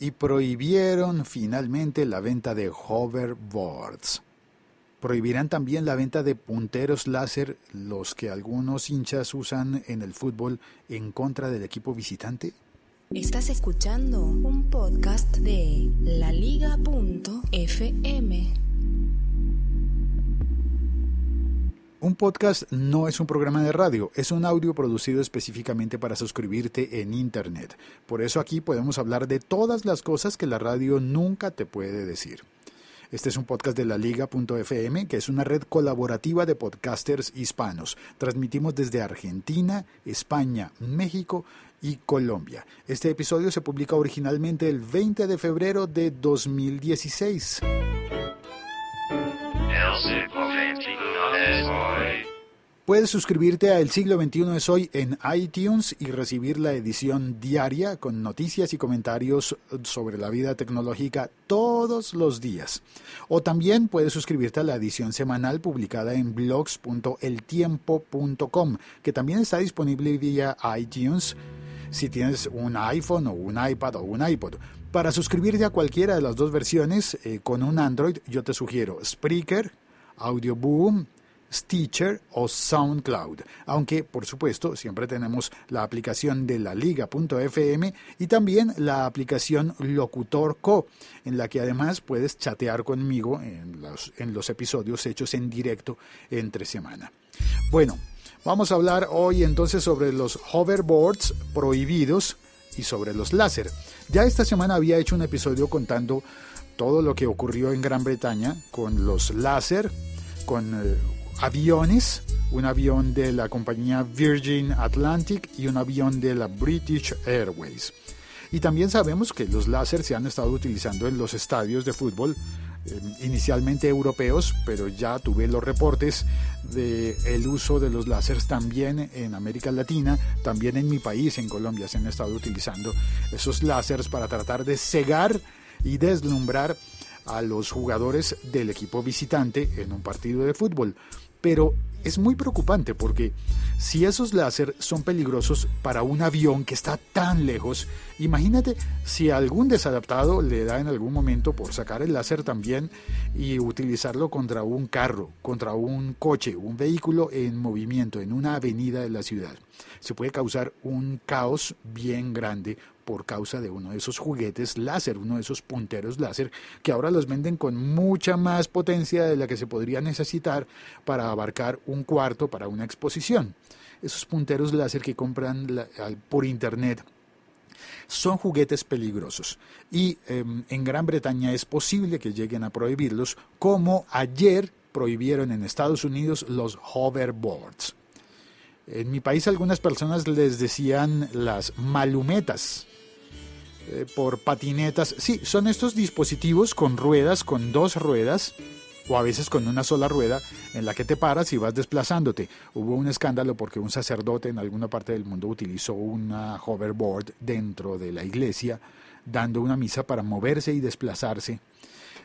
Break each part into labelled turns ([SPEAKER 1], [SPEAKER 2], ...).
[SPEAKER 1] y prohibieron finalmente la venta de hoverboards. Prohibirán también la venta de punteros láser, los que algunos hinchas usan en el fútbol en contra del equipo visitante.
[SPEAKER 2] Estás escuchando un podcast de laliga.fm.
[SPEAKER 1] Un podcast no es un programa de radio, es un audio producido específicamente para suscribirte en Internet. Por eso aquí podemos hablar de todas las cosas que la radio nunca te puede decir. Este es un podcast de la liga.fm, que es una red colaborativa de podcasters hispanos. Transmitimos desde Argentina, España, México y Colombia. Este episodio se publica originalmente el 20 de febrero de 2016. Puedes suscribirte a El siglo XXI es hoy en iTunes y recibir la edición diaria con noticias y comentarios sobre la vida tecnológica todos los días. O también puedes suscribirte a la edición semanal publicada en blogs.eltiempo.com, que también está disponible vía iTunes si tienes un iPhone o un iPad o un iPod. Para suscribirte a cualquiera de las dos versiones eh, con un Android, yo te sugiero Spreaker, Audioboom, Stitcher o SoundCloud, aunque por supuesto siempre tenemos la aplicación de la liga.fm y también la aplicación Locutor Co, en la que además puedes chatear conmigo en los, en los episodios hechos en directo entre semana. Bueno, vamos a hablar hoy entonces sobre los hoverboards prohibidos y sobre los láser. Ya esta semana había hecho un episodio contando todo lo que ocurrió en Gran Bretaña con los láser, con eh, aviones, un avión de la compañía Virgin Atlantic y un avión de la British Airways. Y también sabemos que los láser se han estado utilizando en los estadios de fútbol, eh, inicialmente europeos, pero ya tuve los reportes del el uso de los láseres también en América Latina, también en mi país, en Colombia, se han estado utilizando esos láseres para tratar de cegar y deslumbrar a los jugadores del equipo visitante en un partido de fútbol. Pero es muy preocupante porque si esos láser son peligrosos para un avión que está tan lejos, imagínate si algún desadaptado le da en algún momento por sacar el láser también y utilizarlo contra un carro, contra un coche, un vehículo en movimiento en una avenida de la ciudad. Se puede causar un caos bien grande por causa de uno de esos juguetes láser, uno de esos punteros láser, que ahora los venden con mucha más potencia de la que se podría necesitar para abarcar un cuarto para una exposición. Esos punteros láser que compran por internet son juguetes peligrosos y em, en Gran Bretaña es posible que lleguen a prohibirlos, como ayer prohibieron en Estados Unidos los hoverboards. En mi país algunas personas les decían las malumetas, eh, por patinetas. Sí, son estos dispositivos con ruedas, con dos ruedas, o a veces con una sola rueda en la que te paras y vas desplazándote. Hubo un escándalo porque un sacerdote en alguna parte del mundo utilizó una hoverboard dentro de la iglesia, dando una misa para moverse y desplazarse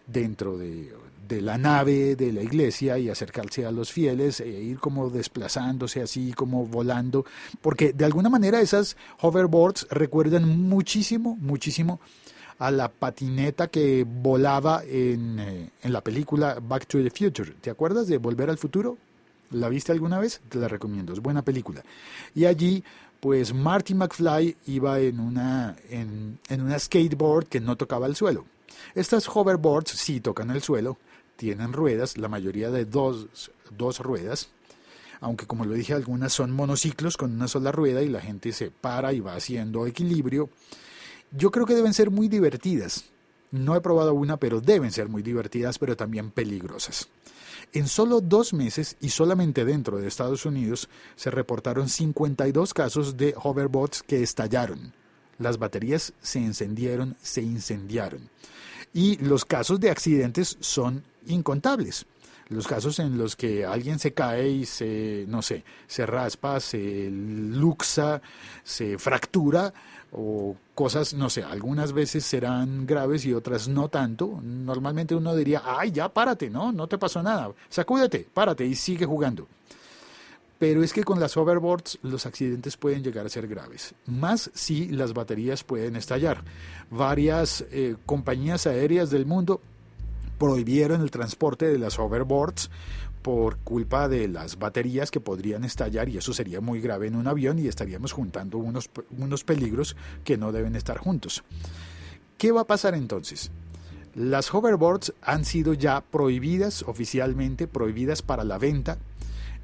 [SPEAKER 1] dentro de, de la nave de la iglesia y acercarse a los fieles e ir como desplazándose así como volando porque de alguna manera esas hoverboards recuerdan muchísimo muchísimo a la patineta que volaba en, eh, en la película Back to the Future ¿te acuerdas de Volver al Futuro? ¿la viste alguna vez? te la recomiendo es buena película y allí pues Marty McFly iba en una, en, en una skateboard que no tocaba el suelo estas hoverboards sí tocan el suelo, tienen ruedas, la mayoría de dos, dos ruedas, aunque como lo dije, algunas son monociclos con una sola rueda y la gente se para y va haciendo equilibrio. Yo creo que deben ser muy divertidas. No he probado una, pero deben ser muy divertidas, pero también peligrosas. En solo dos meses y solamente dentro de Estados Unidos se reportaron 52 casos de hoverboards que estallaron. Las baterías se encendieron, se incendiaron. Y los casos de accidentes son incontables. Los casos en los que alguien se cae y se, no sé, se raspa, se luxa, se fractura o cosas, no sé, algunas veces serán graves y otras no tanto. Normalmente uno diría, ay, ya párate, ¿no? No te pasó nada. Sacúdete, párate y sigue jugando. Pero es que con las hoverboards los accidentes pueden llegar a ser graves, más si las baterías pueden estallar. Varias eh, compañías aéreas del mundo prohibieron el transporte de las hoverboards por culpa de las baterías que podrían estallar y eso sería muy grave en un avión y estaríamos juntando unos, unos peligros que no deben estar juntos. ¿Qué va a pasar entonces? Las hoverboards han sido ya prohibidas oficialmente, prohibidas para la venta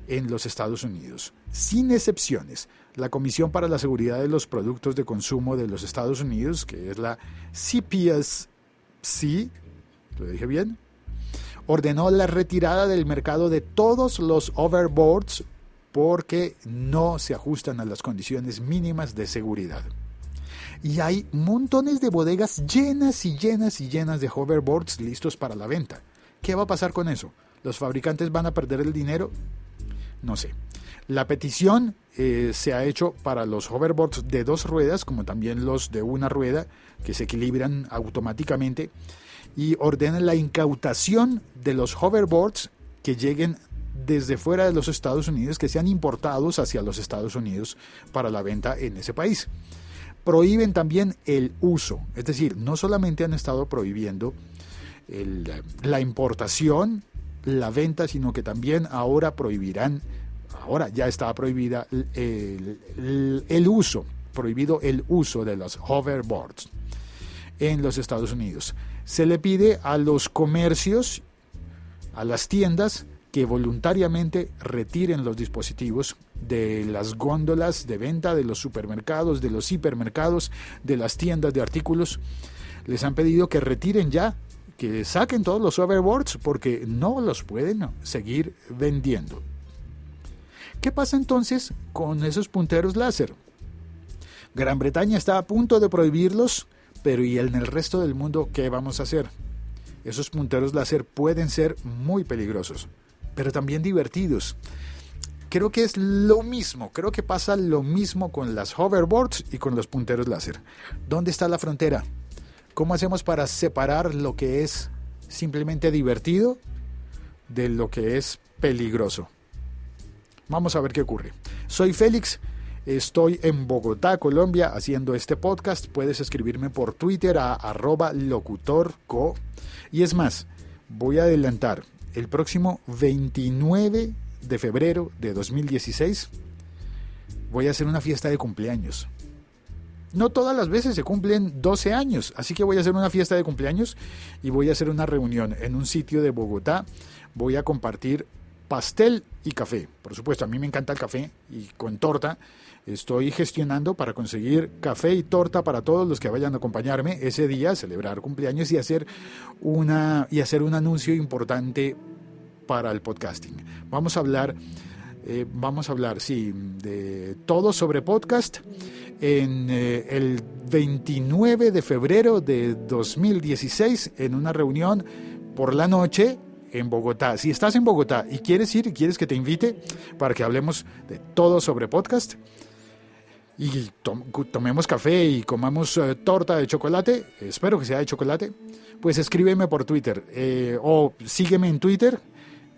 [SPEAKER 1] en los Estados Unidos, sin excepciones. La Comisión para la Seguridad de los Productos de Consumo de los Estados Unidos, que es la CPSC, ¿lo dije bien? ordenó la retirada del mercado de todos los overboards porque no se ajustan a las condiciones mínimas de seguridad. Y hay montones de bodegas llenas y llenas y llenas de hoverboards listos para la venta. ¿Qué va a pasar con eso? ¿Los fabricantes van a perder el dinero? No sé. La petición eh, se ha hecho para los hoverboards de dos ruedas, como también los de una rueda, que se equilibran automáticamente y ordena la incautación de los hoverboards que lleguen desde fuera de los Estados Unidos, que sean importados hacia los Estados Unidos para la venta en ese país. Prohíben también el uso, es decir, no solamente han estado prohibiendo la importación, la venta, sino que también ahora prohibirán, ahora ya está prohibida el, el uso, prohibido el uso de los hoverboards en los Estados Unidos se le pide a los comercios, a las tiendas, que voluntariamente retiren los dispositivos de las góndolas de venta de los supermercados, de los hipermercados, de las tiendas de artículos. Les han pedido que retiren ya, que saquen todos los overboards porque no los pueden seguir vendiendo. ¿Qué pasa entonces con esos punteros láser? Gran Bretaña está a punto de prohibirlos pero ¿y en el resto del mundo qué vamos a hacer? Esos punteros láser pueden ser muy peligrosos, pero también divertidos. Creo que es lo mismo, creo que pasa lo mismo con las hoverboards y con los punteros láser. ¿Dónde está la frontera? ¿Cómo hacemos para separar lo que es simplemente divertido de lo que es peligroso? Vamos a ver qué ocurre. Soy Félix Estoy en Bogotá, Colombia, haciendo este podcast. Puedes escribirme por Twitter a arroba locutorco. Y es más, voy a adelantar, el próximo 29 de febrero de 2016 voy a hacer una fiesta de cumpleaños. No todas las veces se cumplen 12 años, así que voy a hacer una fiesta de cumpleaños y voy a hacer una reunión en un sitio de Bogotá. Voy a compartir pastel y café. Por supuesto, a mí me encanta el café y con torta. Estoy gestionando para conseguir café y torta para todos los que vayan a acompañarme ese día, celebrar cumpleaños y hacer una y hacer un anuncio importante para el podcasting. Vamos a hablar eh, vamos a hablar, sí, de todo sobre podcast en eh, el 29 de febrero de 2016 en una reunión por la noche en Bogotá. Si estás en Bogotá y quieres ir y quieres que te invite para que hablemos de todo sobre podcast, y tomemos café y comamos eh, torta de chocolate, espero que sea de chocolate, pues escríbeme por Twitter o sígueme en Twitter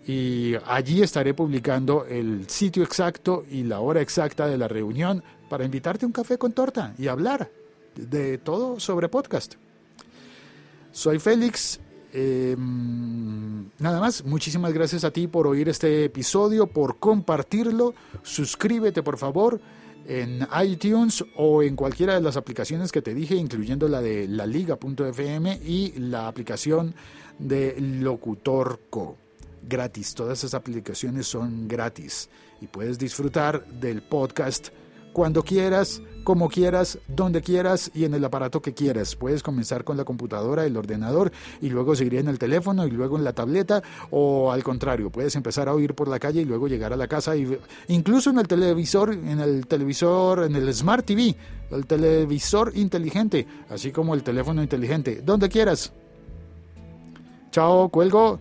[SPEAKER 1] y allí estaré publicando el sitio exacto y la hora exacta de la reunión para invitarte a un café con torta y hablar de todo sobre podcast. Soy Félix. Em, nada más, muchísimas gracias a ti por oír este episodio, por compartirlo. Suscríbete por favor en iTunes o en cualquiera de las aplicaciones que te dije, incluyendo la de la liga.fm y la aplicación de Locutorco. Gratis, todas esas aplicaciones son gratis y puedes disfrutar del podcast cuando quieras, como quieras, donde quieras y en el aparato que quieras. Puedes comenzar con la computadora, el ordenador y luego seguir en el teléfono y luego en la tableta o al contrario, puedes empezar a oír por la calle y luego llegar a la casa y incluso en el televisor, en el televisor, en el Smart TV, el televisor inteligente, así como el teléfono inteligente, donde quieras. Chao, cuelgo.